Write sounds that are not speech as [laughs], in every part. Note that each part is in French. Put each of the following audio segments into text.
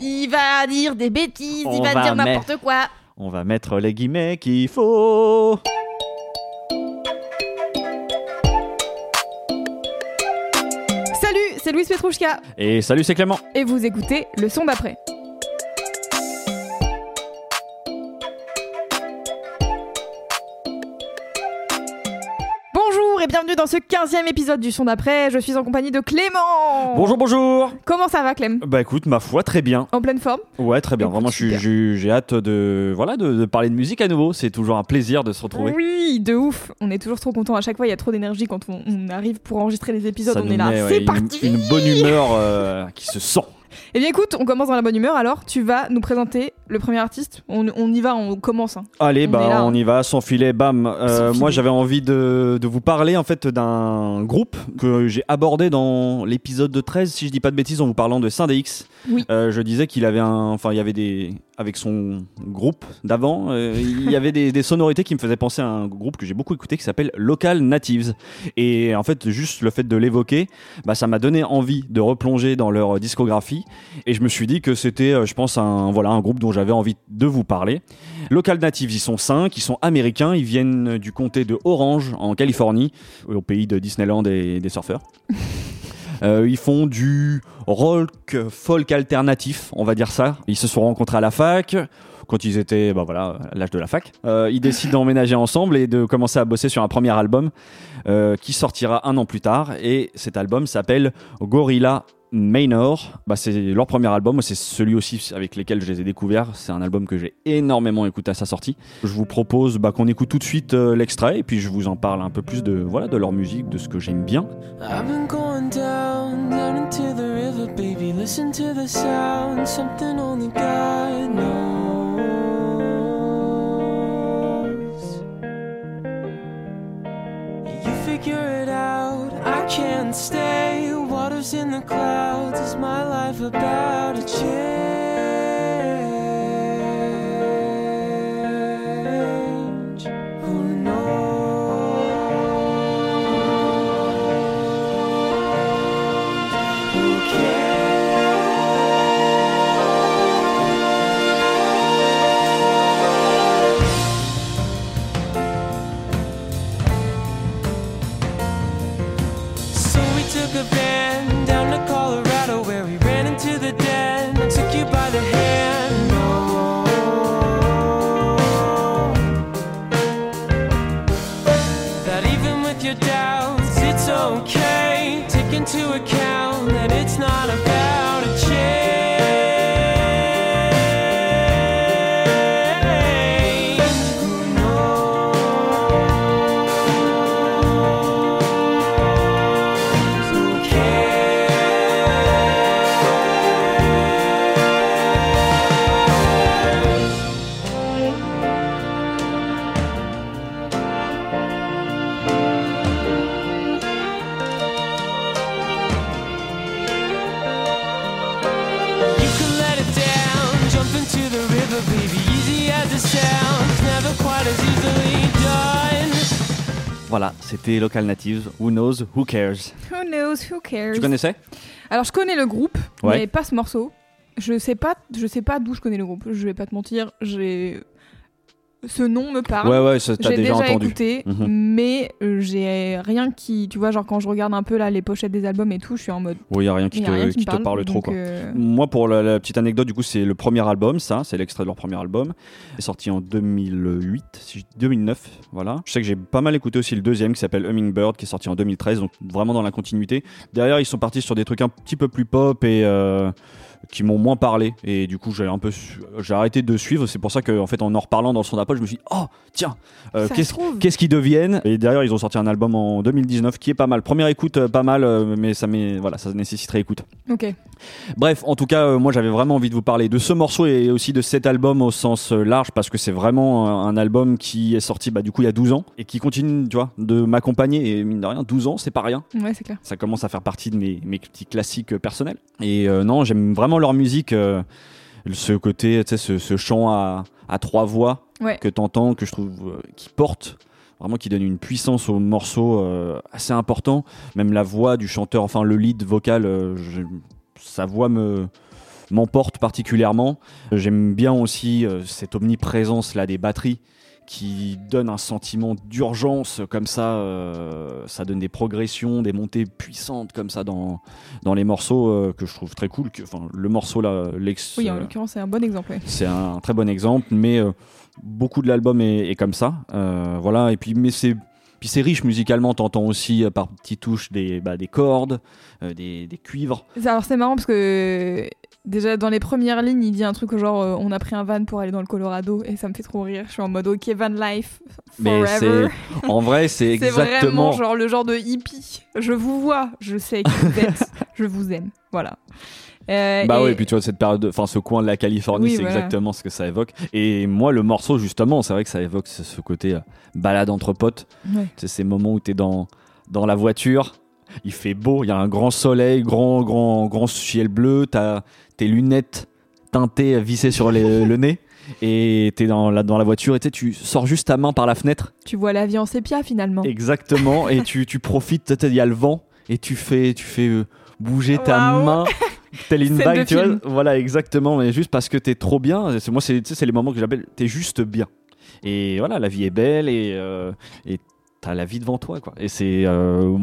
Il va dire des bêtises, On il va, va dire mettre- n'importe quoi. On va mettre les guillemets qu'il faut. Salut, c'est Louise Petrouchka Et salut, c'est Clément. et vous écoutez le son d'après. Et bienvenue dans ce 15e épisode du son d'après. Je suis en compagnie de Clément. Bonjour, bonjour. Comment ça va Clem? Bah écoute, ma foi, très bien. En pleine forme? Ouais, très bien. Écoute, Vraiment, j'ai hâte de, voilà, de, de parler de musique à nouveau. C'est toujours un plaisir de se retrouver. Oui, de ouf. On est toujours trop content. À chaque fois, il y a trop d'énergie quand on, on arrive pour enregistrer les épisodes. Ça on est là. ouais, C'est parti une bonne humeur euh, qui se sent. Eh bien écoute, on commence dans la bonne humeur. Alors, tu vas nous présenter le premier artiste. On, on y va, on commence. hein. Allez, On bah là, on hein. y va, sans filet, bam. Euh, Sans moi, j'avais envie de, de vous parler en fait d'un groupe que j'ai abordé dans l'épisode de 13, si je dis pas de bêtises, en vous parlant de Syndex. Oui. Euh, je disais qu'il avait un, enfin, il y avait des, avec son groupe d'avant, euh, il y avait des, des sonorités qui me faisaient penser à un groupe que j'ai beaucoup écouté qui s'appelle Local Natives. Et en fait, juste le fait de l'évoquer, bah, ça m'a donné envie de replonger dans leur discographie. Et je me suis dit que c'était, euh, je pense, un, voilà, un groupe dont j'avais envie de vous parler. Local Natives, ils sont cinq, ils sont américains, ils viennent du comté de Orange, en Californie, au pays de Disneyland et des surfeurs. [laughs] Euh, ils font du rock folk alternatif, on va dire ça. Ils se sont rencontrés à la fac. Quand ils étaient, bah voilà, à l'âge de la fac, Euh, ils décident [laughs] d'emménager ensemble et de commencer à bosser sur un premier album euh, qui sortira un an plus tard. Et cet album s'appelle Gorilla Manor. Bah, c'est leur premier album, c'est celui aussi avec lequel je les ai découverts. C'est un album que j'ai énormément écouté à sa sortie. Je vous propose bah, qu'on écoute tout de suite euh, l'extrait et puis je vous en parle un peu plus de voilà de leur musique, de ce que j'aime bien. I've been going down, down into the river, baby. Listen to the sound, something only God knows. You figure it out, I can't stay. Waters in the clouds, is my life about to change? Voilà, c'était Local Natives. Who knows? Who cares? Who knows, who cares? Tu connaissais? Alors je connais le groupe, Ouais. mais pas ce morceau. Je sais pas, je sais pas d'où je connais le groupe. Je vais pas te mentir, j'ai ce nom me parle. Ouais, ouais, ça, t'as J'ai déjà, déjà, entendu. écouté, Mhm. mais euh, j'ai rien qui, tu vois, genre quand je regarde un peu là les pochettes des albums et tout, je suis en mode. Oui, il a rien qui y a te, rien qui te parle trop, quoi. euh, Moi, pour la, la petite anecdote, du coup, c'est le premier album, ça, c'est l'extrait de leur premier album. Sorti en 2008, si je- 2009, voilà. Je sais que j'ai pas mal écouté aussi le deuxième qui s'appelle Hummingbird, qui est sorti en 2013, donc vraiment dans la continuité. Derrière, ils sont partis sur des trucs un petit peu plus pop et. euh, qui m'ont moins parlé. Et du coup j'ai un peu su- j'ai arrêté de suivre. C'est pour ça que en fait en en reparlant dans le son d'après je me suis dit, oh tiens euh, qu'est-ce qu'est-ce qu'ils deviennent? Et d'ailleurs ils ont sorti un album en 2019 qui est pas mal. Première écoute euh, pas mal euh, mais ça met voilà ça nécessiterait écoute. Ok. Bref, en tout cas, euh, moi j'avais vraiment envie de vous parler de ce morceau et aussi de cet album au sens euh, large parce que c'est vraiment un, un album qui est sorti bah, du coup il y a 12 ans et qui continue, tu vois, de m'accompagner et mine de rien, 12 ans, c'est pas rien. Ouais, c'est clair. Ça commence à faire partie de mes, mes petits classiques euh, personnels. Et euh, non, j'aime vraiment leur musique, euh, ce côté, tu sais, ce, ce chant à, à trois voix Ouais. que t'entends, que je trouve euh, qui porte. Vraiment qui donne une puissance au morceau euh, assez important. Même la voix du chanteur, enfin le lead vocal, euh, je- sa voix me m'emporte particulièrement. J'aime bien aussi euh, cette omniprésence là des batteries qui donne un sentiment d'urgence comme ça. euh, ça donne des progressions, des montées puissantes comme ça dans, dans les morceaux euh, que je trouve très cool. Que, enfin, le morceau là, l'ex, Oui, en euh, l'occurrence, c'est un bon exemple. ouais. c'est un très bon exemple, mais beaucoup de l'album est, est comme ça. Voilà, et puis mais c'est puis c'est riche musicalement. T'entends aussi euh, par petites touches des bah, des cordes, euh, des, des cuivres. Alors c'est marrant parce que déjà dans les premières lignes, il dit un truc genre euh, on a pris un van pour aller dans le Colorado et ça me fait trop rire. Je suis en mode ok van life Mais forever. c'est [laughs] en vrai, c'est C'est vraiment exactement. genre le genre de hippie. Je vous vois, je sais qui vous êtes, [laughs] je vous aime. Voilà. Euh, Bah et- oui, et puis tu vois cette période, de- enfin ce coin de la Californie, Oui, c'est voilà. exactement ce que ça évoque. Et moi, le morceau justement, c'est vrai que ça évoque ce, ce côté euh, balade entre potes. Ouais. C'est ces moments où t'es dans dans la voiture, il fait beau, il y a un grand soleil, grand grand grand ciel bleu, t'as tes lunettes teintées vissées sur les- [laughs] le nez. Et t'es dans la, dans la voiture et tu sors juste ta main par la fenêtre Tu vois la vie en sépia finalement. Exactement, et tu, tu profites, il y a le vent, et tu fais, tu fais euh, bouger ta main, [laughs] telle une bague, tu vois. Voilà, exactement, mais juste parce que t'es trop bien. Moi, c'est les moments que j'appelle, t'es juste bien. Et voilà, la vie est belle, et euh, et t'as la vie devant toi, quoi. Et c'est euh,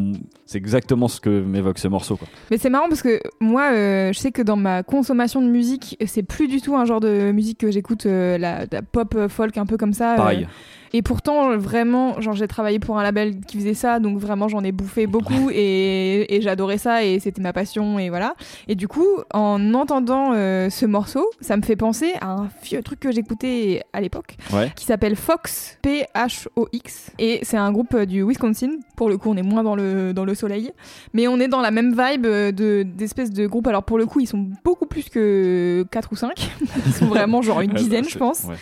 c'est exactement ce que m'évoque ce morceau, quoi. Mais c'est marrant parce que moi, euh, je sais que dans ma consommation de musique, c'est plus du tout un genre de musique que j'écoute, euh, la, la pop folk un peu comme ça. Pareil. Et pourtant, vraiment, genre j'ai travaillé pour un label qui faisait ça, donc vraiment j'en ai bouffé beaucoup et, et j'adorais ça et c'était ma passion et voilà. Et du coup, en entendant euh, ce morceau, ça me fait penser à un vieux truc que j'écoutais à l'époque Ouais. qui s'appelle Fox, P-H-O-X. Et c'est un groupe euh, du Wisconsin. Pour le coup, on est moins dans le, dans le soleil. Mais on est dans la même vibe euh, de, d'espèces de groupes. Alors pour le coup, ils sont beaucoup plus que 4 ou 5. [laughs] Ils sont vraiment genre une dizaine, je pense. Ouais.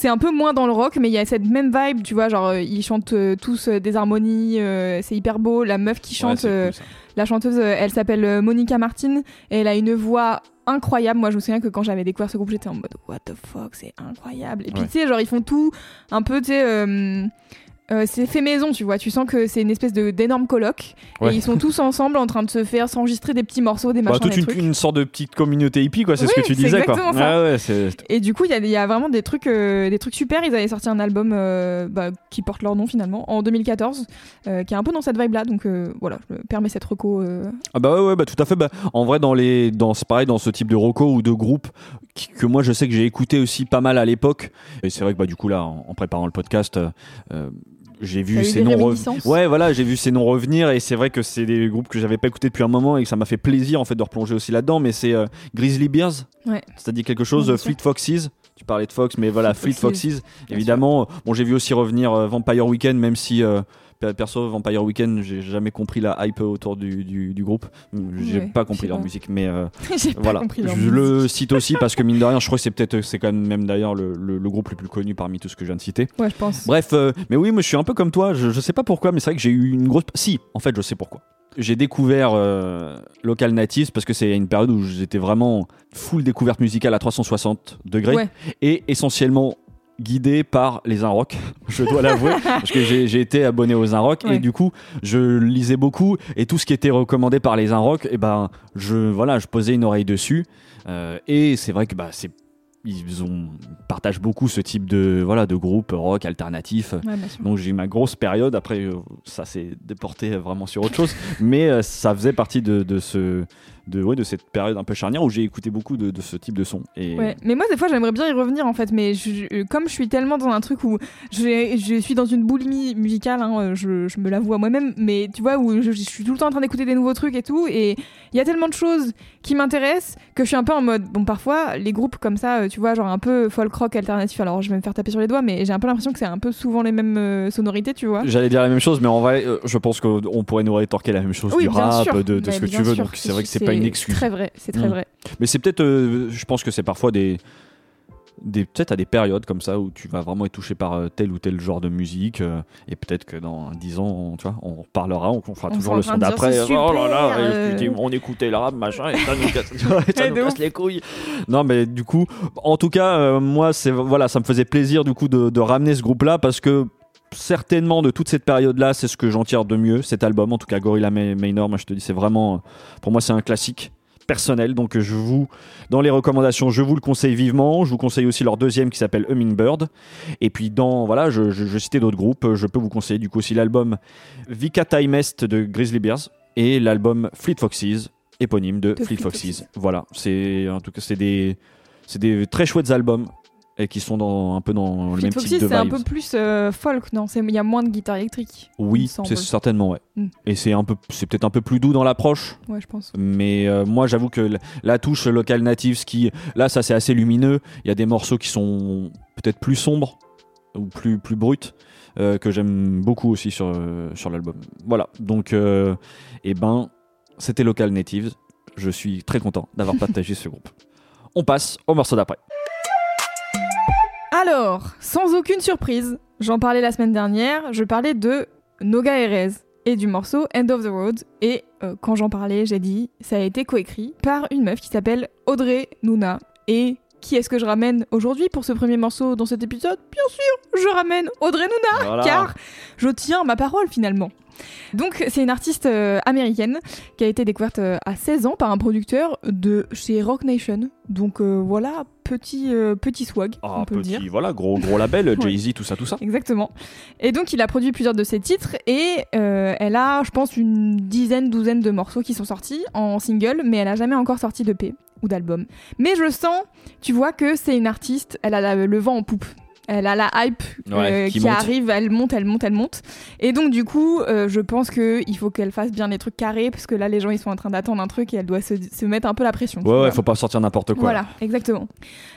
C'est un peu moins dans le rock, mais il y a cette même vibe, tu vois, genre euh, ils chantent euh, tous euh, des harmonies, c'est hyper beau. La meuf qui chante, cool, la chanteuse, elle s'appelle Monica Martin, et elle a une voix incroyable. Moi, je me souviens que quand j'avais découvert ce groupe, j'étais en mode What the fuck, c'est incroyable. Et puis Ouais. tu sais, genre ils font tout un peu, tu sais. euh, euh, c'est fait maison, tu vois. Tu sens que c'est une espèce d'énorme colloque Ouais. et ils sont tous ensemble en train de se faire s'enregistrer des petits morceaux, des Bah, machins, toute des une, trucs. une sorte de petite communauté hippie, quoi. C'est ce que tu disais, quoi. Ouais, Et du coup, il y, y a vraiment des trucs, euh, des trucs super. Ils avaient sorti un album euh, bah, qui porte leur nom finalement en 2014, euh, qui est un peu dans cette vibe-là. Donc voilà, je me permets cette reco. Ah bah ouais, ouais bah tout à fait. Bah, en vrai, dans les, dans c'est pareil dans ce type de roco ou de groupe qui- que moi je sais que j'ai écouté aussi pas mal à l'époque. Et c'est vrai que bah du coup là, en, en préparant le podcast, j'ai vu ces noms revenir. Ouais, voilà, j'ai vu ces noms revenir et c'est vrai que c'est des groupes que j'avais pas écouté depuis un moment et que ça m'a fait plaisir en fait de replonger aussi là-dedans. Mais c'est euh, Grizzly Bears. Ouais. Dit quelque chose Ouais, euh. Fleet Foxes. Tu parlais de Fox, mais voilà, Fleet Foxes, Foxes, évidemment. Bon, j'ai vu aussi revenir euh, Vampire Weekend, même si perso Vampire Weekend, j'ai jamais compris la hype autour du, du, du groupe. J'ai Ouais, pas compris leur pas. musique, mais euh, [laughs] voilà. je musique. le cite aussi parce que mine de rien, je crois que c'est peut-être c'est quand même, même d'ailleurs le, le- le groupe le plus connu parmi tout ce que je viens de citer. Ouais, je pense. Bref, euh, mais oui, moi je suis un peu comme toi. Je, je sais pas pourquoi, mais c'est vrai que j'ai eu une grosse. Si, en fait, je sais pourquoi. J'ai découvert euh, Local Natives parce que c'est une période où j'étais vraiment full découverte musicale à 360 degrés Ouais. et essentiellement guidé par les Inrock, je dois l'avouer, [laughs] parce que j'ai été abonné aux Inrock Ouais. et du coup je lisais beaucoup et tout ce qui était recommandé par les Inrock, et ben je voilà, je posais une oreille dessus Euh, et c'est vrai que bah c'est ils ont partagent beaucoup ce type de voilà de groupe rock alternatif. Ouais. Donc j'ai eu ma grosse période. Après, euh, ça s'est déporté vraiment sur autre chose. Mais euh, ça faisait partie de, de ce de, ouais, de cette période un peu charnière où j'ai écouté beaucoup de, de ce type de son. Et Ouais, mais moi des fois j'aimerais bien y revenir en fait, mais je- je- comme je suis tellement dans un truc où je, je suis dans une boulimie musicale, hein, je, je me l'avoue à moi-même, mais tu vois où je, je suis tout le temps en train d'écouter des nouveaux trucs et tout, et il y a tellement de choses qui m'intéressent que je suis un peu en mode, bon parfois les groupes comme ça, euh, tu vois, genre un peu folk rock alternatif, alors je vais me faire taper sur les doigts, mais j'ai un peu l'impression que c'est un peu souvent les mêmes euh, sonorités, tu vois. J'allais dire la même chose, mais en vrai, euh, je pense qu'on pourrait nous rétorquer la même chose Oui, du rap, sûr. de, ce que tu veux. sûr, Donc c'est vrai que c'est pas une excuse. Très vrai, c'est très Mm. vrai. Mais c'est peut-être, euh, je pense que c'est parfois des, des peut-être à des périodes comme ça où tu vas vraiment être touché par euh, tel ou tel genre de musique euh, et peut-être que dans 10 ans, on, tu vois, on reparlera, on, on fera On toujours le son d'après. Oh là là, euh. on écoutait le rap, machin, et ça nous casse, et [laughs] [laughs] ça nous les couilles. Non, mais du coup, en tout cas, euh, moi, c'est voilà, ça me faisait plaisir du coup de, de ramener ce groupe-là parce que certainement de toute cette période-là, c'est ce que j'en tire de mieux. Cet album, en tout cas, Gorilla Ma- Minor, moi je te dis, c'est vraiment, euh, pour moi, c'est un classique personnel. Donc je vous, dans les recommandations, je vous le conseille vivement. Je vous conseille aussi leur deuxième qui s'appelle Hummingbird. Et puis dans, voilà, je, je, je citais d'autres groupes. Je peux vous conseiller du coup aussi l'album Vika Time Est de Grizzly Bears et l'album Fleet Foxes, éponyme de, De Fleet Fleet Foxes. Foxes. Voilà, c'est en tout cas c'est des, c'est des très chouettes albums et qui sont dans, un peu dans le même type de c'est un peu plus euh, folk, non Il y a moins de guitare électrique. Oui, c'est certainement ouais. Mm. Et c'est un peu, c'est peut-être un peu plus doux dans l'approche. Ouais, je pense. Mais euh, moi, j'avoue que la touche local natives, qui là, ça c'est assez lumineux. Il y a des morceaux qui sont peut-être plus sombres ou plus plus bruts euh, que j'aime beaucoup aussi sur sur l'album. Voilà. Donc, euh, eh ben, c'était local natives. Je suis très content d'avoir [laughs] partagé ce groupe. On passe au morceau d'après. Alors, sans aucune surprise, j'en parlais la semaine dernière, je parlais de Noga Erez et du morceau End of the Road. Et euh, quand j'en parlais, j'ai dit, ça a été coécrit par une meuf qui s'appelle Audrey Nuna. Et qui est-ce que je ramène aujourd'hui pour ce premier morceau dans cet épisode? Bien sûr, je ramène Audrey Voilà. car je tiens ma parole finalement. Donc c'est une artiste euh, américaine qui a été découverte euh, à 16 ans par un producteur de chez Rock Nation. Donc euh, voilà, petit, euh, petit swag, Ah, on peut le petit, dire. voilà, gros gros label, [laughs] Ouais. Jay Z, tout ça, tout ça. Exactement. Et donc il a produit plusieurs de ses titres et euh, elle a, je pense, une dizaine, douzaine de morceaux qui sont sortis en single, mais elle a jamais encore sorti d'EP ou d'album. Mais je sens, tu vois, que c'est une artiste, elle a le vent en poupe. Elle a la hype Ouais, euh, qui arrive, elle monte, elle monte, elle monte. Et donc du coup, euh, je pense que il faut qu'elle fasse bien les trucs carrés parce que là, les gens ils sont en train d'attendre un truc et elle doit se, se mettre un peu la pression. Ouais, ouais, faut pas sortir n'importe quoi. Voilà, exactement.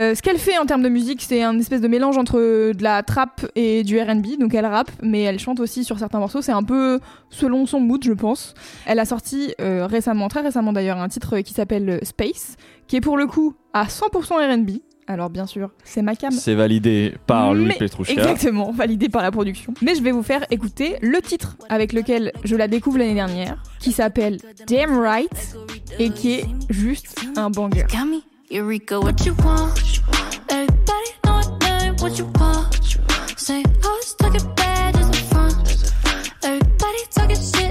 Euh, ce qu'elle fait en termes de musique, c'est un espèce de mélange entre de la trap et du R&B. Donc elle rappe, mais elle chante aussi sur certains morceaux. C'est un peu selon son mood, je pense. Elle a sorti récemment, très récemment d'ailleurs, un titre qui s'appelle Space, qui est pour le coup à 100% R&B. Alors bien sûr, c'est ma cam. C'est validé par Louis Mais- Petrouchka. Exactement, validé par la production. Mais je vais vous faire écouter le titre avec lequel je la découvre l'année dernière, qui s'appelle Damn Right et qui est juste un banger. Got me, Eureka, what you want? Everybody know my name, what you want? Say, oh, it's talking bad, just in front. Everybody talking shit,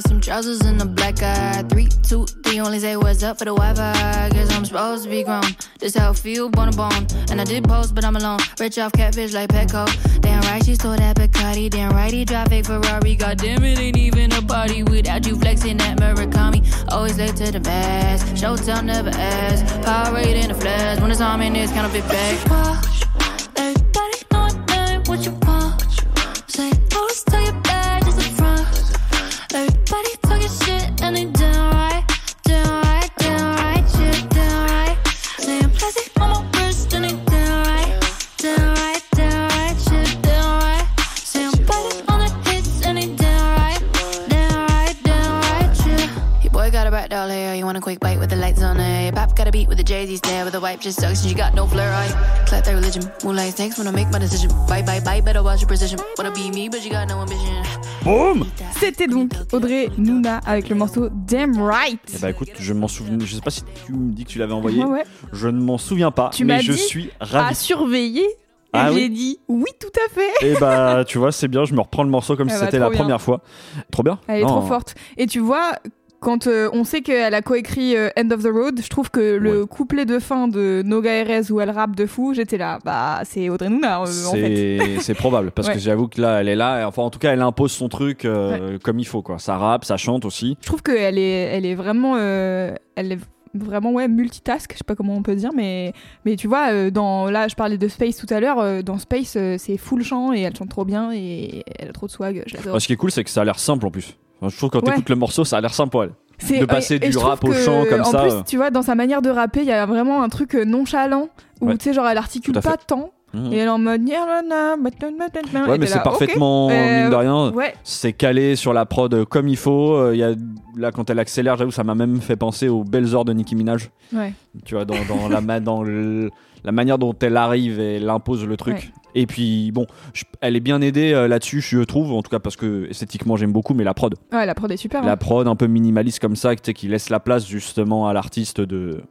some trousers and a black eye. Three, two, three, only say what's up for the Wi-Fi. Guess I'm supposed to be grown. This how I feel, bone to bone. And I did post, but I'm alone. Rich off catfish like Petco. Damn right, she stole that Bacardi. Damn right, he drive a Ferrari. God damn it, ain't even a party without you flexing that Murakami. Always late to the mass. Showtime never ask. Power rate in the flash. When it's on in this kind of big bag. Jay-Z stare, with the wipe just sucks and you got no flair. I clap that religion, moonlight snakes when I make my decision. Bye, bye, bye, better watch your precision. Wanna be me, but you got no ambition. Boum C'était donc Audrey Nuna avec le morceau Damn Right. Eh bah écoute, je m'en souviens. Je sais pas si tu me dis que tu l'avais envoyé. Ouais, ouais. Je ne m'en souviens pas. Tu mais je dit suis À ravi. surveiller. Et Ah oui j'ai dit oui, tout à fait. Et bah tu vois, c'est bien. Je me reprends le morceau comme [laughs] Ah si bah, c'était la bien. première fois. Trop bien. Elle est Non. trop forte. Et tu vois, quand euh, on sait qu'elle a coécrit euh, End of the Road, je trouve que le Ouais. couplet de fin de Noga Erez où elle rappe de fou, j'étais là, bah c'est Audrey Nouna euh, en fait. C'est probable parce Ouais. que j'avoue que là elle est là et enfin en tout cas elle impose son truc comme il faut quoi. Ça rappe, ça chante aussi. Je trouve qu'elle est, elle est vraiment, elle est vraiment ouais multitask, je sais pas comment on peut dire, mais mais tu vois, euh, dans là je parlais de Space tout à l'heure, euh, dans Space euh, c'est full chant et elle chante trop bien et elle a trop de swag, je l'adore. Ah, ce qui est cool c'est que ça a l'air simple en plus. Je trouve que quand Ouais. t'écoutes le morceau ça a l'air. C'est- de passer et- et du rap au chant comme en ça, plus, euh. tu vois, dans sa manière de rapper, il y a vraiment un truc euh, nonchalant où Ouais. tu sais genre elle articule pas tant Mhm. et elle est en mode Ouais mais c'est parfaitement Euh, mine de rien. Ouais, C'est calé sur la prod euh, comme il faut. Euh, Il y a, là, quand elle accélère, j'avoue, ça m'a même fait penser aux belles heures de Nicki Minaj. ouais. Tu vois, dans, dans la, ma- dans le- la manière dont elle arrive et elle impose le truc. Ouais. Et puis, bon, je- elle est bien aidée euh, là-dessus, je trouve, en tout cas parce que esthétiquement j'aime beaucoup, mais la prod. Ouais, la prod est super. La hein. prod un peu minimaliste comme ça, qui laisse la place justement à l'artiste de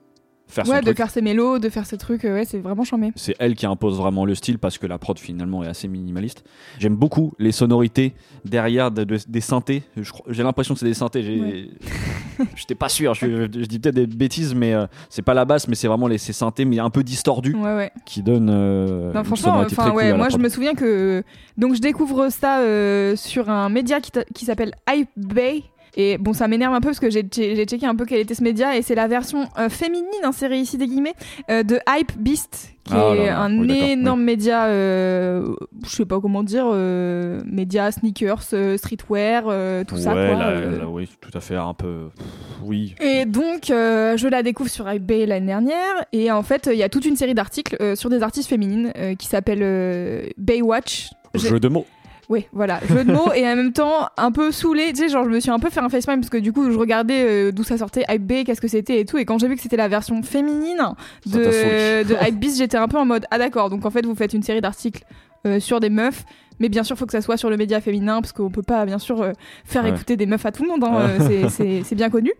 faire son Ouais, de truc. faire ses mélos, de faire ses trucs, euh, ouais, c'est vraiment charmé. C'est elle qui impose vraiment le style parce que la prod finalement est assez minimaliste. J'aime beaucoup les sonorités derrière de- de- des synthés. J'ai l'impression que c'est des synthés. J'ai- Ouais. [laughs] J'étais pas sûr. Je, je dis peut-être des bêtises, mais euh, c'est pas la basse, mais c'est vraiment les, ces synthés, mais un peu distordus, Ouais, ouais. qui donnent euh, Non, franchement, très cool moi je me souviens que. Donc je découvre ça euh, sur un média qui, qui s'appelle Hype Bay. Et bon, ça m'énerve un peu parce que j'ai che- j'ai checké un peu quel était ce média et c'est la version euh, féminine, insérée ici des guillemets, euh, de Hype Beast, qui Ah est là un oui, énorme média, euh, je sais pas comment dire, euh, média sneakers, streetwear, tout ouais, ça quoi. là, là, oui, tout à fait, un peu. pff, Oui. Et donc, je la découvre sur eBay l'année dernière. Et en fait, il y a toute une série d'articles sur des artistes féminines qui s'appellent Baywatch. Jeu de mots. Oui, voilà, jeu de mots et en même temps un peu saoulé. Tu sais, genre, je me suis un peu fait un facepalm parce que du coup, je regardais euh, d'où ça sortait, Hype Bay, qu'est-ce que c'était et tout. Et quand j'ai vu que c'était la version féminine de, de Hype Beast, j'étais un peu en mode Ah, d'accord, donc en fait, vous faites une série d'articles euh, sur des meufs. Mais bien sûr, faut que ça soit sur le média féminin parce qu'on peut pas, bien sûr, euh, faire Ouais. écouter des meufs à tout le monde. hein, euh, c'est- bien connu.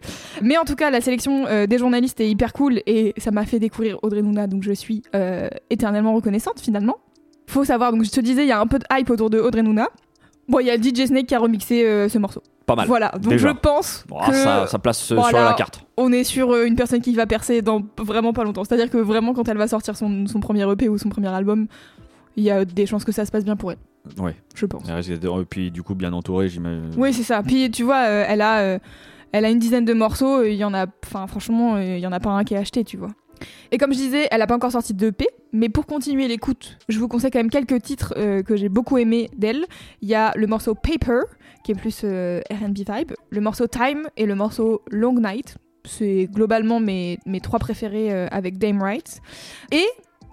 Mais en tout cas, la sélection euh, des journalistes est hyper cool et ça m'a fait découvrir Audrey Nouna, donc je suis éternellement reconnaissante finalement. Faut savoir, donc je te disais, il y a un peu de hype autour de Audrey Nouna. Bon, il y a DJ Snake qui a remixé euh, ce morceau. Pas mal. Voilà, donc Déjà. je pense que ça, ça place euh, Voilà. sur la carte. on est sur euh, une personne qui va percer dans vraiment pas longtemps. C'est-à-dire que vraiment, quand elle va sortir son, son premier EP ou son premier album, il y a des chances que ça se passe bien pour elle, Ouais. je pense. Et puis, du coup, bien entourée, j'imagine. Oui, c'est ça. Puis tu vois, elle a, elle a une dizaine de morceaux. Il y en a, enfin franchement, il y en a pas un qui est acheté, tu vois. Et comme je disais, elle a pas encore sorti de EP, mais pour continuer l'écoute, je vous conseille quand même quelques titres euh, que j'ai beaucoup aimé d'elle. Il y a le morceau Paper, qui est plus euh, R&B vibe, le morceau Time et le morceau Long Night. C'est globalement mes, mes trois préférés euh, avec Dame Wright. Et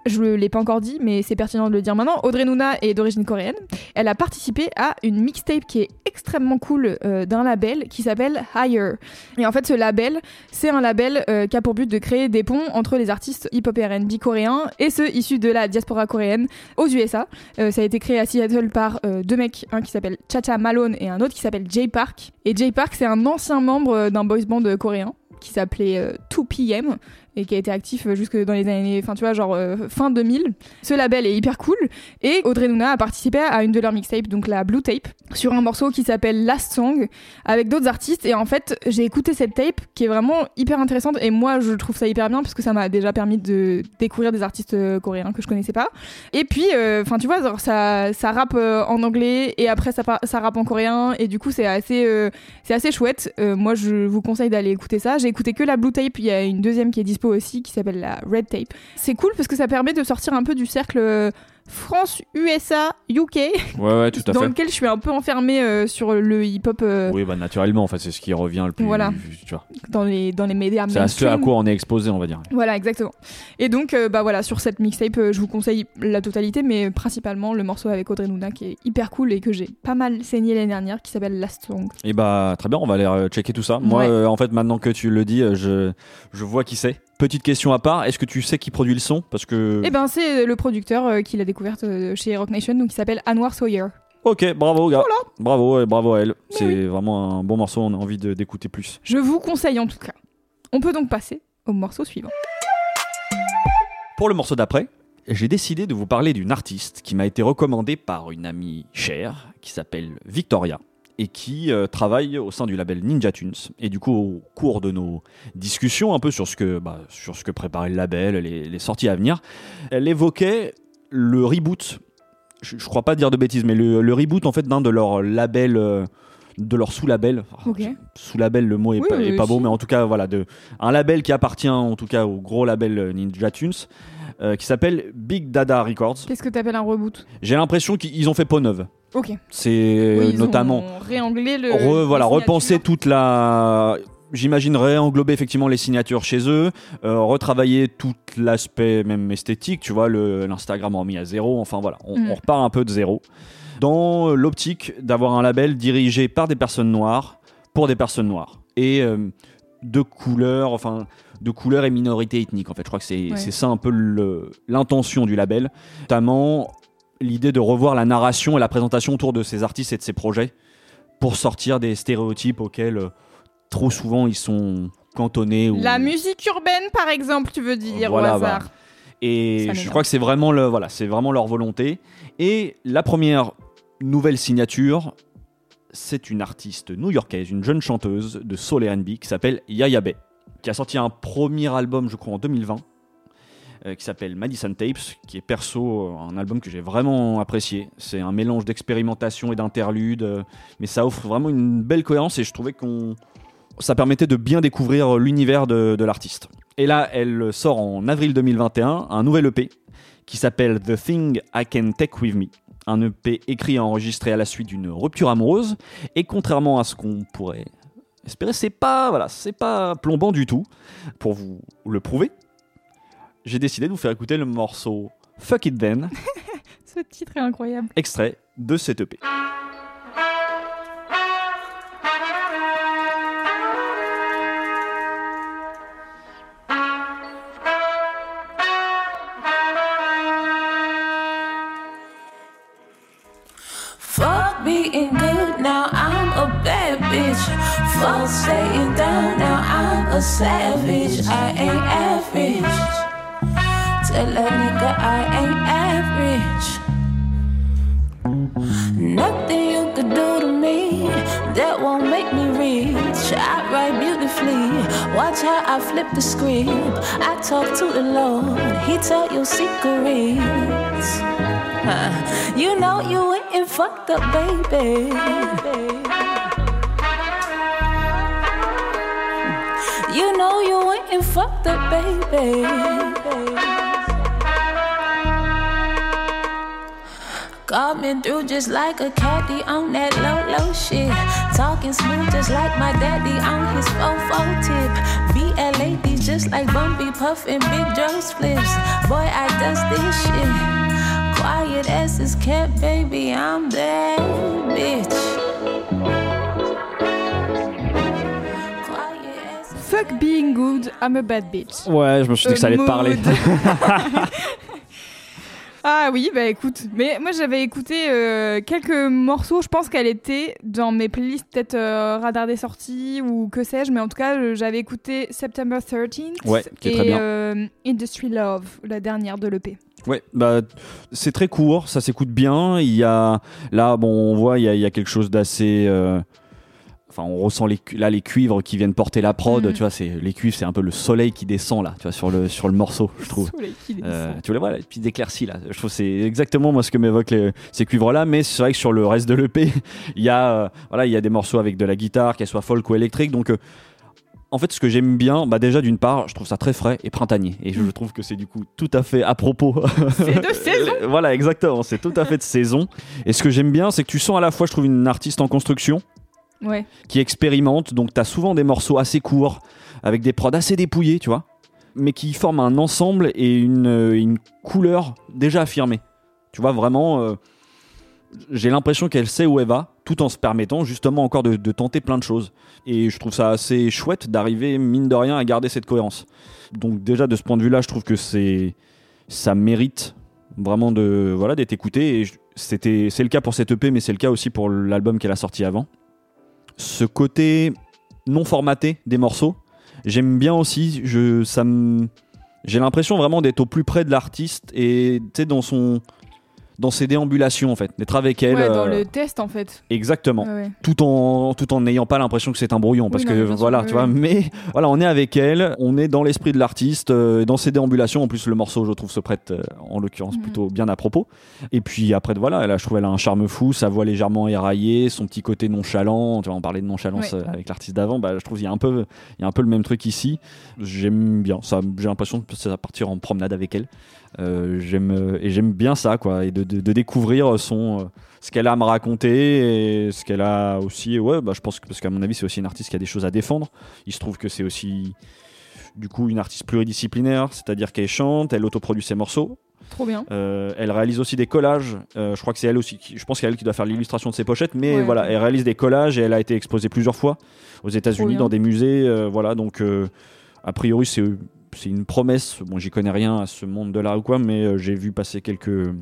je l'ai pas encore dit, mais c'est pertinent de le dire maintenant. Audrey Nouna est d'origine coréenne. Elle a participé à une mixtape qui est extrêmement cool euh, d'un label qui s'appelle Higher. Et en fait, ce label, c'est un label euh, qui a pour but de créer des ponts entre les artistes hip-hop et R&B coréens et ceux issus de la diaspora coréenne aux USA. Euh, ça a été créé à Seattle par deux mecs, un qui s'appelle Chacha Malone et un autre qui s'appelle Jay Park. Et Jay Park, c'est un ancien membre d'un boys band coréen qui s'appelait euh, 2PM et qui a été actif euh, jusque dans les années, enfin tu vois, genre euh, fin 2000. Ce label est hyper cool et Audrey Nouna a participé à une de leurs mixtapes, donc la Blue Tape, sur un morceau qui s'appelle Last Song avec d'autres artistes et en fait j'ai écouté cette tape qui est vraiment hyper intéressante et moi je trouve ça hyper bien parce que ça m'a déjà permis de découvrir des artistes euh, coréens que je connaissais pas. Et puis, enfin tu vois, genre, ça, ça rappe en anglais et après ça, ça rappe en coréen et du coup c'est assez, c'est assez chouette. Moi je vous conseille d'aller écouter ça. J'ai écouté que la Blue Tape, il y a une deuxième qui est dispo aussi qui s'appelle la Red Tape. C'est cool parce que ça permet de sortir un peu du cercle euh, France, USA, UK, Ouais, ouais, tout à [laughs] dans fait. lequel je suis un peu enfermée euh, sur le hip-hop euh, Oui, bah naturellement, en fait, c'est ce qui revient le plus. Voilà. Tu vois. dans, les, dans les médias C'est à ce à quoi on est exposé, on va dire. Voilà, exactement. Et donc, euh, bah voilà, sur cette mixtape, je vous conseille la totalité, mais principalement le morceau avec Audrey Nouna qui est hyper cool et que j'ai pas mal saigné l'année dernière, qui s'appelle Last Song. Et bah très bien, on va aller checker tout ça. Moi, Ouais. en fait, maintenant que tu le dis, je, je vois qui c'est. Petite question à part, est-ce que tu sais qui produit le son? Parce que. Et ben, c'est le producteur euh, qui l'a découverte euh, chez Rock Nation, donc il s'appelle Anwar Sawyer. Ok, bravo gars. Bravo et bravo à elle. C'est vraiment un bon morceau, on a envie de- d'écouter plus. Je vous conseille en tout cas. On peut donc passer au morceau suivant. Pour le morceau d'après, j'ai décidé de vous parler d'une artiste qui m'a été recommandée par une amie chère qui s'appelle Victoria et qui euh, travaille au sein du label Ninja Tunes. Et du coup, au cours de nos discussions un peu sur ce que, bah, préparait le label, les, sorties à venir, elle évoquait le reboot. Je, crois pas dire de bêtises, mais le, le reboot en fait d'un de leurs labels. De leur sous-label, sous-label le mot est Oui, pas, oui, est pas mais en tout cas voilà, de, un label qui appartient en tout cas au gros label euh, Ninja Tunes, euh, qui s'appelle Big Dada Records. Qu'est-ce que t'appelles un reboot? J'ai l'impression qu'ils ont fait peau neuve. Ok. C'est Oui, notamment réanglé le. re- voilà, repenser toute la. J'imagine réenglober effectivement les signatures chez eux, euh, retravailler tout l'aspect même esthétique, tu vois, l'Instagram remis à zéro, enfin voilà, on, Mm. on repart un peu de zéro. Dans l'optique d'avoir un label dirigé par des personnes noires, pour des personnes noires. Et euh, de couleur, enfin, de couleur et minorité ethnique, en fait. Je crois que c'est Ouais. ça un peu l'intention du label. Notamment l'idée de revoir la narration et la présentation autour de ces artistes et de ces projets pour sortir des stéréotypes auxquels euh, trop souvent ils sont cantonnés. Ou... La musique urbaine, par exemple, tu veux dire, Voilà, au hasard. Et je crois que c'est vraiment, le, voilà, c'est vraiment leur volonté. Et la première nouvelle signature, c'est une artiste new-yorkaise, une jeune chanteuse de soul R&B qui s'appelle Yaya Bay, qui a sorti un premier album, je crois, en 2020, euh, qui s'appelle Madison Tapes, qui est perso euh, un album que j'ai vraiment apprécié. C'est un mélange d'expérimentation et d'interludes, euh, mais ça offre vraiment une belle cohérence et je trouvais qu'on ça permettait de bien découvrir l'univers de, de l'artiste. Et là, elle sort en avril 2021 un nouvel EP qui s'appelle The Thing I Can Take With Me. Un EP écrit et enregistré à la suite d'une rupture amoureuse. Et contrairement à ce qu'on pourrait espérer, c'est pas, voilà, c'est pas plombant du tout. Pour vous le prouver, j'ai décidé de vous faire écouter le morceau Fuck It Then, [laughs] Ce titre est incroyable. extrait de cet EP. I flip the script. I talk to the Lord, He tell your secrets. You know you went and fucked up, baby. You know you went and fucked up, baby. Got through just like a caddy on that low, low shit. Talking smooth just like my daddy on his fofo tip. VL ladies just like Bumpy Puff and Big Joe spliffs. Boy, I does this shit. Quiet as is kept, baby, I'm that bitch. Quiet as is Fuck being good, I'm a bad bitch. Ouais, je me suis dit que ça allait te parler. [laughs] Ah oui, bah écoute. Mais moi j'avais écouté euh, quelques morceaux. Je pense qu'elle était dans mes playlists, peut-être euh, Radar des sorties ou que sais-je. Mais en tout cas, euh, j'avais écouté September 13th Ouais, qui est et très bien. euh, Industry Love, la dernière de l'EP. Ouais, bah c'est très court, ça s'écoute bien. Il y a là, bon, on voit, il y a, il y a quelque chose d'assez. euh, Enfin, on ressent les, là les cuivres qui viennent porter la prod. Mhm. Tu vois, c'est les cuivres, c'est un peu le soleil qui descend là, tu vois, sur le sur le morceau, je trouve. Soleil qui descend. Euh, tu les vois, les petites éclaircies là. Je trouve c'est exactement moi ce que m'évoquent ces cuivres là. Mais c'est vrai que sur le reste de l'EP, [laughs] il y a euh, voilà, il y a des morceaux avec de la guitare, qu'elle soit folk ou électrique. Donc euh, en fait, ce que j'aime bien, bah déjà d'une part, je trouve ça très frais et printanier, et je trouve que c'est du coup tout à fait à propos. [laughs] C'est de saison. voilà, exactement, c'est tout à fait de saison. Et ce que j'aime bien, c'est que tu sens à la fois, je trouve, une artiste en construction Qui expérimente. Donc, tu as souvent des morceaux assez courts, avec des prods assez dépouillés, tu vois, mais qui forment un ensemble et une, euh, une couleur déjà affirmée. Tu vois, vraiment, euh, j'ai l'impression qu'elle sait où elle va, tout en se permettant justement encore de, tenter plein de choses. Et je trouve ça assez chouette d'arriver, mine de rien, à garder cette cohérence. Donc, déjà, de ce point de vue-là, je trouve que c'est ça mérite vraiment de voilà d'être écouté et c'était c'est le cas pour cette EP mais c'est le cas aussi pour l'album qu'elle a sorti avant ce côté non formaté des morceaux. J'aime bien aussi je ça j'ai l'impression vraiment d'être au plus près de l'artiste et dans son dans ses déambulations en fait, d'être avec elle. Ouais, dans euh, le test en fait. Exactement. Ouais. Tout en tout en n'ayant pas l'impression que c'est un brouillon parce Oui, que sûr, voilà oui, tu vois mais [laughs] voilà on est avec elle on est dans l'esprit de l'artiste euh, dans ses déambulations en plus le morceau je trouve se prête euh, en l'occurrence Mhm. plutôt bien à propos et puis après voilà elle a, je trouve elle a un charme fou sa voix légèrement éraillée son petit côté nonchalant tu vois on parlait de nonchalance Ouais. avec l'artiste d'avant bah je trouve il y a un peu il y a un peu le même truc ici j'aime bien ça j'ai l'impression que ça va partir en promenade avec elle j'aime euh, et j'aime bien ça quoi et de, de- de découvrir son euh, ce qu'elle a à me raconter et ce qu'elle a aussi ouais bah je pense que parce qu'à mon avis c'est aussi une artiste qui a des choses à défendre il se trouve que c'est aussi du coup une artiste pluridisciplinaire c'est-à-dire qu'elle chante elle autoproduit ses morceaux Trop bien. euh, elle réalise aussi des collages. Euh, je crois que c'est elle aussi. Qui, je pense que c'est elle qui doit faire l'illustration de ses pochettes. Mais Ouais, voilà, elle réalise des collages et elle a été exposée plusieurs fois aux États-Unis dans des musées. euh, voilà, donc euh, a priori c'est c'est une promesse. Bon, j'y connais rien à ce monde de l'art ou quoi, mais euh, j'ai vu passer quelques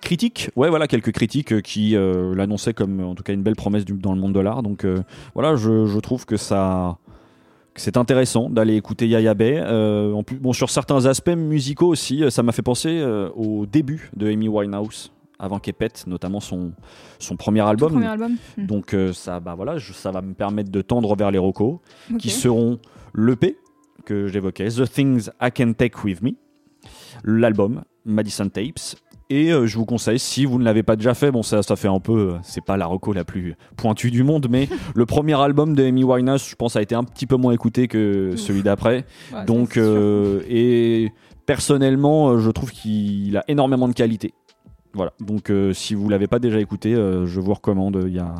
critiques. Ouais, voilà, quelques critiques euh, qui euh, l'annonçaient comme en tout cas une belle promesse du- dans le monde de l'art. Donc euh, voilà, je, je trouve que ça que c'est intéressant d'aller écouter Yaya Bay. Euh, en plus, bon, sur certains aspects musicaux aussi, ça m'a fait penser au début de Amy Winehouse, avant qu'elle pète, notamment son, son premier album. premier album. Hmm. Donc ça, bah voilà, je- ça va me permettre de tendre vers les rocos, qui seront l'EP que j'évoquais, The Things I Can Take With Me, l'album Madison Tapes. Et euh, je vous conseille, si vous ne l'avez pas déjà fait, bon ça, ça fait un peu, euh, c'est pas la reco la plus pointue du monde, mais [laughs] le premier album de Amy Winehouse, je pense, a été un petit peu moins écouté que celui d'après. Ouais, Donc, euh, et personnellement, je trouve qu'il a énormément de qualité. Voilà. Donc, euh, si vous l'avez pas déjà écouté, euh, je vous recommande. Il y a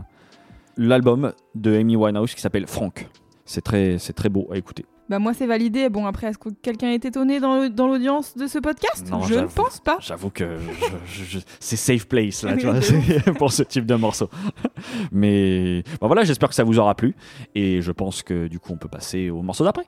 l'album de Amy Winehouse qui s'appelle Frank. C'est très, c'est très beau à écouter. Bah moi c'est validé. Bon après est-ce que quelqu'un est étonné dans dans l'audience de ce podcast? Non, Je ne pense pas. J'avoue que je- je- je- c'est safe place là, [laughs] tu vois, pour ce type de morceau. Mais bon, voilà, j'espère que ça vous aura plu. Et je pense que du coup, on peut passer au morceau d'après.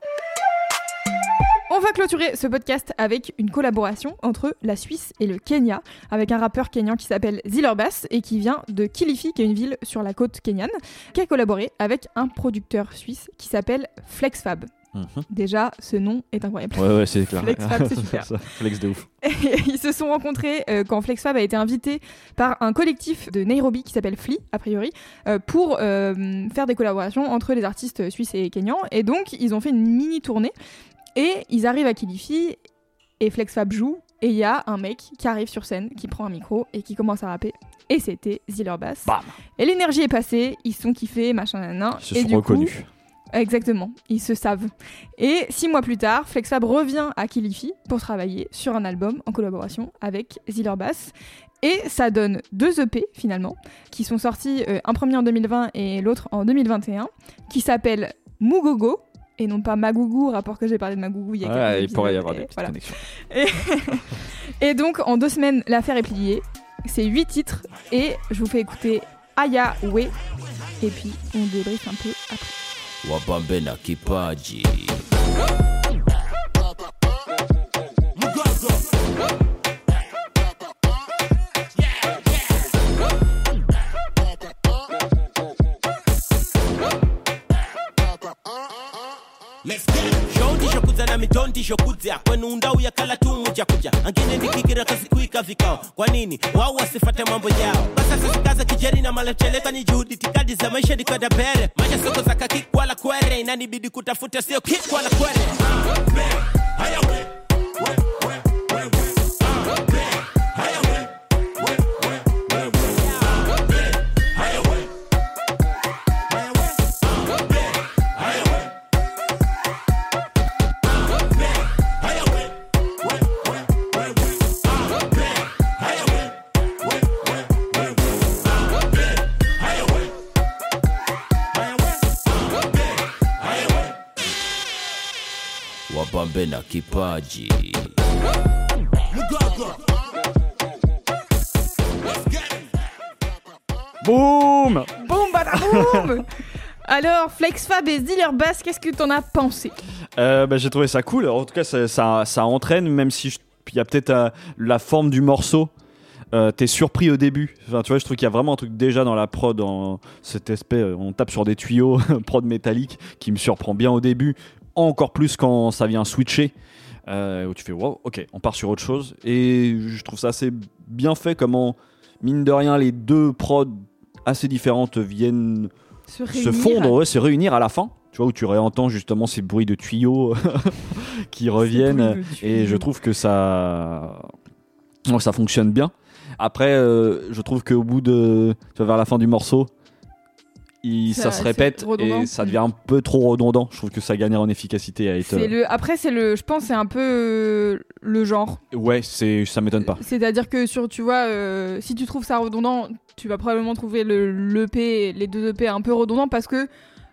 On va clôturer ce podcast avec une collaboration entre la Suisse et le Kenya, avec un rappeur kenyan qui s'appelle Ziller Bass et qui vient de Kilifi, qui est une ville sur la côte kenyane, qui a collaboré avec un producteur suisse qui s'appelle FlexFab. Mhm. Déjà, ce nom est incroyable. Ouais, ouais, c'est clair. Flexfab, c'est [laughs] super. Ça, Flex de ouf. Et ils se sont rencontrés euh, quand FlexFab a été invité par un collectif de Nairobi qui s'appelle Flea, a priori, euh, pour euh, faire des collaborations entre les artistes suisses et kenyans. Et donc, ils ont fait une mini tournée. Et ils arrivent à Kilifi et FlexFab joue. Et il y a un mec qui arrive sur scène, qui prend un micro et qui commence à rapper. Et c'était Ziller Bass. Bam. Et l'énergie est passée, ils sont kiffés, machin, nanan. Ils se et sont du reconnus. Coup, Exactement, ils se savent. Et six mois plus tard, FlexFab revient à Kilifi pour travailler sur un album en collaboration avec Ziller Bass. Et ça donne deux EP finalement, qui sont sortis, euh, un premier en 2020 et l'autre en 2021, qui s'appellent Mugogo, et non pas Magougou, rapport que j'ai parlé de Magougou il y a Ouais, quelques il pourrait y avoir et des petites voilà. connexions. [laughs] Et donc en deux semaines, l'affaire est pliée. C'est huit titres et je vous fais écouter Aya We. Et puis on débriefe un peu après. Wapambe na kipaji na mitondishokudza kwenu undau yakala tumu chakuja angine ndikikira kasikuika vikao. Kwa nini? Wao wasifate mambo yao. Basa sisikaza kijeri na malecheleka ni juhudi tikadi za maisha nikwenda mbele maisha soko za kakikwala kwere. Inanibidi kutafuta sio kikwala kwere wapambe na kipaji Boum Boum badaboum [laughs] Alors FlexFab et Ziller Bass, qu'est-ce que t'en as pensé? Euh, bah, J'ai trouvé ça cool. En tout cas, ça, ça, ça entraîne, même si il y a peut-être euh, la forme du morceau. Euh, T'es surpris au début. Enfin, tu vois, je trouve qu'il y a vraiment un truc déjà dans la prod, dans cet aspect. On tape sur des tuyaux, [laughs] prod métallique, qui me surprend bien au début. Encore plus quand ça vient switcher. euh, où tu fais wow, ok, on part sur autre chose. Et je trouve ça assez bien fait comment, mine de rien, les deux prods assez différentes viennent Se, fondre, ouais, se réunir à la fin. Tu vois, où tu réentends justement ces bruits de tuyaux [laughs] qui reviennent. Et je trouve que ça, ça fonctionne bien. Après, euh, je trouve qu'au bout de, tu vois, vers la fin du morceau, il, ça, Ça- se répète et ça devient un peu trop redondant. Je trouve que ça gagne en efficacité à être. Le... Après, c'est le... je pense c'est un peu euh, le genre. Ouais, c'est, ça m'étonne pas. C'est-à-dire que sur, tu vois, euh, si tu trouves ça redondant, tu vas probablement trouver le l'EP, les deux EP un peu redondants parce que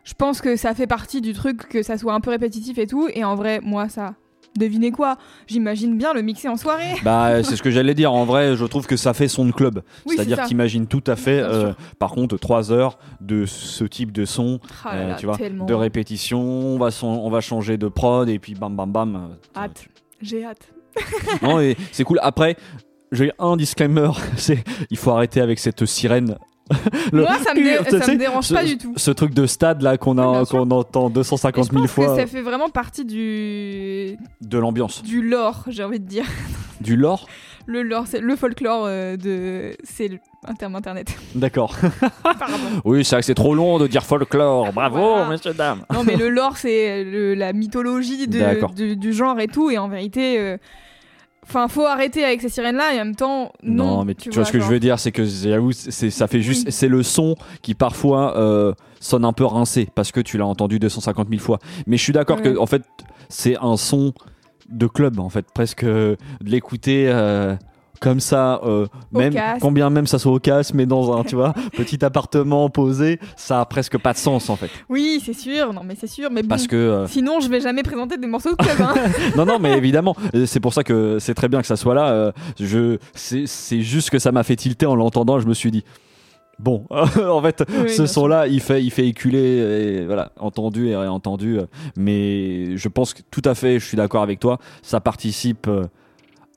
je pense que ça fait partie du truc que ça soit un peu répétitif et tout. Et en vrai, moi, ça. Devinez quoi J'imagine bien le mixer en soirée. Bah, c'est ce que j'allais dire. En vrai, je trouve que ça fait son de club. Oui, C'est-à-dire t'imagines tout à fait, euh, par contre, 3 heures de ce type de son, Ah là euh, là, tu vois, tellement. de répétition. On va, son- on va changer de prod et puis bam bam bam. euh, Hâte. J'ai hâte. Non, c'est cool. Après, j'ai un disclaimer [laughs] c'est il faut arrêter avec cette sirène. [laughs] Moi, ça me, ça me dérange ce- pas du tout. Ce truc de stade là qu'on a qu'on entend Et 250 je 000 pense fois que ça fait vraiment partie du de l'ambiance, du lore, j'ai envie de dire. [laughs] du lore. Le lore, c'est le folklore euh, de. C'est un terme internet. D'accord. [laughs] Oui, c'est vrai que c'est trop long de dire folklore. Bravo, Voilà. messieurs dames. Non, mais le lore, c'est le- la mythologie de- du genre et tout. Et en vérité, euh, enfin, faut arrêter avec ces sirènes-là. Et en même temps, non. mais tu, vois, ce que genre. je veux dire, c'est que j'avoue, ça fait juste, c'est le son qui parfois euh, sonne un peu rincé parce que tu l'as entendu 250 000 fois. Mais je suis d'accord Ouais. que en fait, c'est un son de club en fait, presque euh, de l'écouter. euh, comme ça, euh, même combien même ça soit au casse, mais dans un tu vois [laughs] petit appartement posé, ça a presque pas de sens en fait, Oui, c'est sûr. Non, mais c'est sûr. Mais bon. parce que euh, Sinon, je vais jamais présenter des morceaux de club. Hein. [laughs] non, non, mais évidemment, c'est pour ça que c'est très bien que ça soit là. euh, je, c'est, juste que ça m'a fait tilter en l'entendant. Je me suis dit, bon, [laughs] en fait, Oui, ce son-là, il fait, il fait éculer, et voilà, entendu et réentendu. mais je pense que tout à fait, je suis d'accord avec toi. Ça participe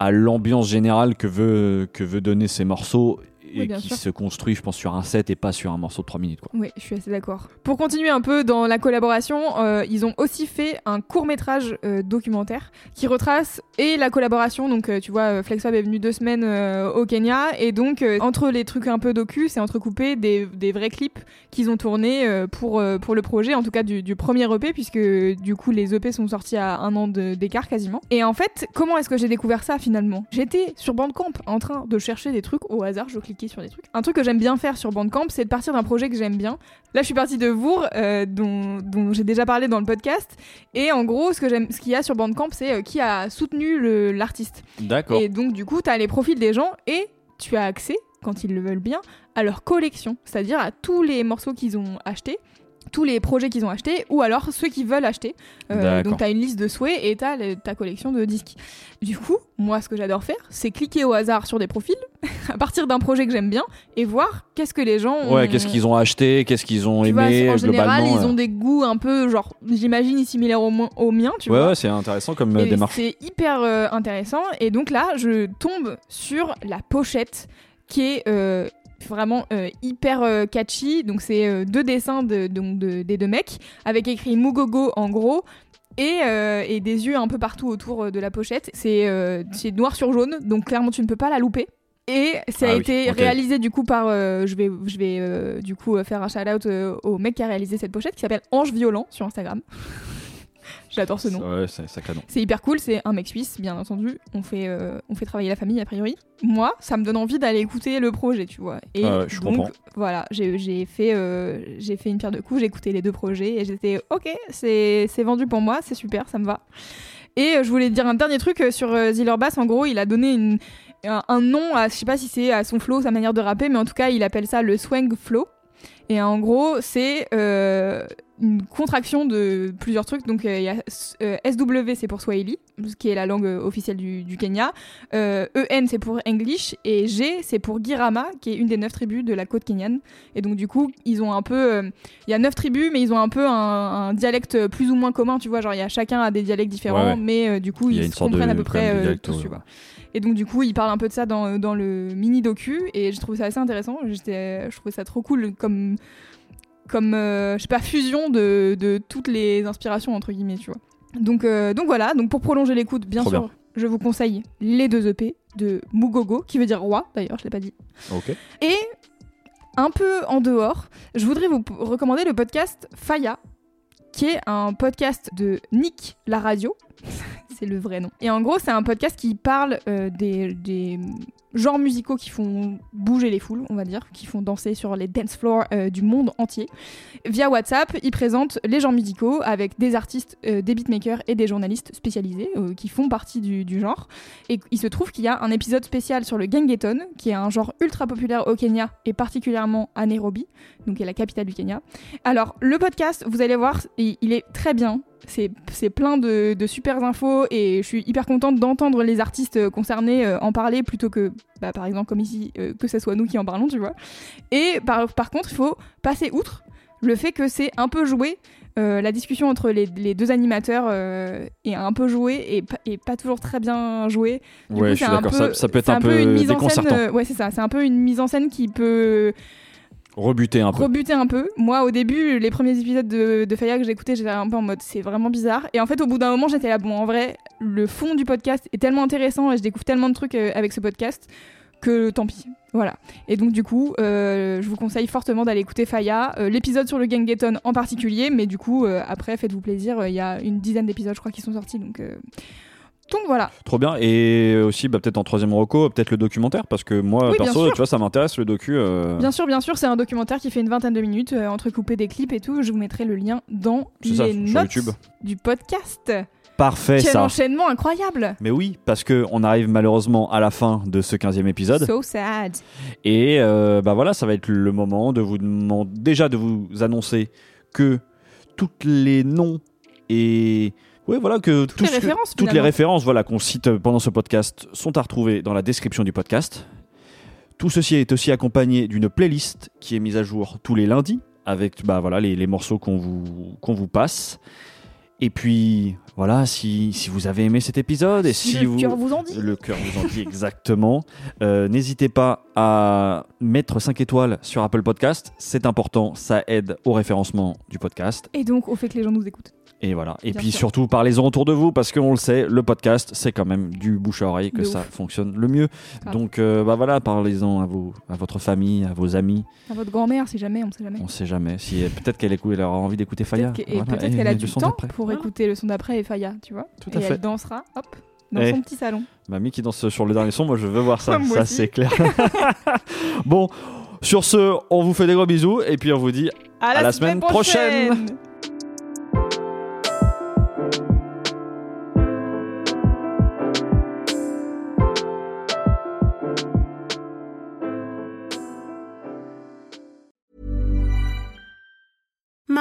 à l'ambiance générale que veut, que veut donner ces morceaux et Oui, qui sûr. se construit, je pense, sur un set et pas sur un morceau de 3 minutes. Quoi. Oui, je suis assez d'accord. Pour continuer un peu dans la collaboration, euh, ils ont aussi fait un court métrage documentaire qui retrace et la collaboration. Donc, euh, tu vois, euh, FlexFab est venu deux semaines euh, au Kenya et donc euh, entre les trucs un peu docu, c'est entrecoupé des, des vrais clips qu'ils ont tournés euh, pour euh, pour le projet, en tout cas du, du premier EP, puisque du coup les EP sont sortis à un an d'écart quasiment. Et en fait, comment est-ce que j'ai découvert ça finalement? J'étais sur Bandcamp en train de chercher des trucs au hasard, je cliquais sur des trucs. Un truc que j'aime bien faire sur Bandcamp, c'est de partir d'un projet que j'aime bien. Là, je suis partie de Vour, euh, dont, dont j'ai déjà parlé dans le podcast. Et en gros, ce que j'aime, ce qu'il y a sur Bandcamp, c'est euh, qui a soutenu l'artiste. D'accord. Et donc, du coup, tu as les profils des gens et tu as accès, quand ils le veulent bien, à leur collection, c'est-à-dire à tous les morceaux qu'ils ont achetés tous les projets qu'ils ont achetés ou alors ceux qui veulent acheter. Euh, donc tu as une liste de souhaits et tu as ta collection de disques. Du coup, moi ce que j'adore faire, c'est cliquer au hasard sur des profils [laughs] à partir d'un projet que j'aime bien et voir qu'est-ce que les gens ont Ouais, qu'est-ce qu'ils ont acheté, qu'est-ce qu'ils ont tu vois, aimé en général, globalement. ils ont euh. des goûts un peu, genre, j'imagine, similaires au, au mien, tu ouais, vois. ouais, c'est intéressant comme euh, Et démarche. C'est hyper euh, intéressant. Et donc là, je tombe sur la pochette qui est euh, vraiment euh, hyper euh, catchy. Donc c'est euh, deux dessins de, donc de- des deux mecs avec écrit Mugogo en gros. Et, et des yeux un peu partout autour de la pochette. C'est noir sur jaune, donc clairement tu ne peux pas la louper. Et ça a Ah oui, été réalisé du coup par. euh, je vais, je vais euh, du coup faire un shout out au mec qui a réalisé cette pochette qui s'appelle Ange Violent sur Instagram. J'adore ce nom. Ouais, c'est sacré nom. C'est hyper cool, c'est un mec suisse, bien entendu. On fait, euh, on fait travailler la famille, a priori. Moi, ça me donne envie d'aller écouter le projet, tu vois. Et Ah je donc, comprends. voilà, j'ai fait, euh, j'ai fait une pierre de coups, j'ai écouté les deux projets et j'étais ok, c'est vendu pour moi, c'est super, ça me va. Et euh, je voulais dire un dernier truc sur Ziller Bass. En gros, il a donné une, un, un nom, à, je sais pas si c'est à son flow, sa manière de rapper, mais en tout cas, il appelle ça le swang flow. Et en gros, c'est euh, une contraction de plusieurs trucs. Donc, euh, il y a euh, SW, c'est pour Swahili, qui est la langue euh, officielle du, du Kenya. Euh, EN, c'est pour English. Et G, c'est pour Girama, qui est une des neuf tribus de la côte kenyane. Et donc, du coup, ils ont un peu. euh, Il y a neuf tribus, mais ils ont un peu un, un dialecte plus ou moins commun. Tu vois, genre, il y a chacun a des dialectes différents, Ouais, ouais. mais euh, du coup, ils se de- comprennent à peu près euh, tous, tu vois. Et donc du coup, il parle un peu de ça dans, dans le mini docu et je trouve ça assez intéressant. Je trouvais ça trop cool comme comme euh, je sais pas fusion de, de toutes les inspirations entre guillemets, tu vois. Donc, euh, donc voilà, donc pour prolonger l'écoute, bien Trop sûr, bien. je vous conseille les deux EP de Mugogo, qui veut dire roi d'ailleurs, je l'ai pas dit. Et un peu en dehors, je voudrais vous recommander le podcast Faya, qui est un podcast de Nick la radio. [laughs] c'est le vrai nom. Et en gros, c'est un podcast qui parle euh, des, des genres musicaux qui font bouger les foules, on va dire, qui font danser sur les dance floors euh, du monde entier. Via WhatsApp, il présente les genres musicaux avec des artistes, euh, des beatmakers et des journalistes spécialisés euh, qui font partie du, genre. Et il se trouve qu'il y a un épisode spécial sur le Gangeton, qui est un genre ultra populaire au Kenya et particulièrement à Nairobi, donc qui est la capitale du Kenya. Alors, le podcast, vous allez voir, il est très bien. C'est plein de, de super infos et je suis hyper contente d'entendre les artistes euh, concernés euh, en parler plutôt que, bah, par exemple, comme ici, euh, que ce soit nous qui en parlons, tu vois. Et par, par contre, il faut passer outre le fait que c'est un peu joué. euh, la discussion entre les, les deux animateurs est un peu jouée et, et pas toujours très bien jouée. Du Ouais, coup, je suis d'accord. peu- Ça, ça peut être un, peu une mise en scène. ouais, c'est ça. C'est un peu une mise en scène qui peut Rebuter un peu. rebuter un peu. Moi, au début, les premiers épisodes de, de Faya que j'écoutais, j'étais un peu en mode c'est vraiment bizarre. Et en fait, au bout d'un moment, j'étais là, bon, en vrai, le fond du podcast est tellement intéressant et je découvre tellement de trucs euh, avec ce podcast que tant pis. Voilà. Et donc, du coup, euh, je vous conseille fortement d'aller écouter Faya, euh, l'épisode sur le Gangeton en particulier, mais du coup, après, faites-vous plaisir. Il y a une dizaine d'épisodes, je crois, qui sont sortis. Donc, donc voilà. Trop bien. Et aussi, bah, peut-être en troisième reco, peut-être le documentaire, parce que moi, Oui, perso, tu vois, ça m'intéresse le docu. euh, Bien sûr, bien sûr, c'est un documentaire qui fait une vingtaine de minutes, euh, entrecoupé des clips et tout. Je vous mettrai le lien dans ça, les sur notes YouTube. du podcast. Parfait, Quel ça. enchaînement incroyable Mais oui, parce que on arrive malheureusement à la fin de ce 15e épisode. So sad. Et euh, bah voilà, ça va être le moment de vous demander déjà de vous annoncer que toutes les noms et ouais voilà que Toutes les références, toutes les finalement. références voilà qu'on cite pendant ce podcast sont à retrouver dans la description du podcast. Tout ceci est aussi accompagné d'une playlist qui est mise à jour tous les lundis avec bah voilà les, les morceaux qu'on vous qu'on vous passe. Et puis voilà, si, si vous avez aimé cet épisode et si le vous cœur vous en dit. le cœur vous en dit exactement. Euh, N'hésitez pas à mettre 5 étoiles sur Apple Podcast. C'est important, ça aide au référencement du podcast. Et donc, au fait que les gens nous écoutent. Et voilà. Et Bien puis sûr. surtout, parlez-en autour de vous parce qu'on le sait, le podcast, c'est quand même du bouche à oreille que De ça ouf. fonctionne le mieux. Grave. Donc euh, bah voilà, parlez-en à, à votre famille, à vos amis. À votre grand-mère, si jamais, on sait jamais. On sait jamais. Si, peut-être qu'elle écoute- elle aura envie d'écouter Faya. Peut-être que- et Voilà. peut-être qu'elle a le du son temps pour Ah, écouter le son d'après et Faya, tu vois. Tout à et fait. elle dansera, hop, dans Eh. son petit salon. Mamie qui danse sur le dernier son, moi je veux voir ça, [laughs] ça c'est clair. [laughs] bon, sur ce, on vous fait des gros bisous et puis on vous dit À la semaine prochaine.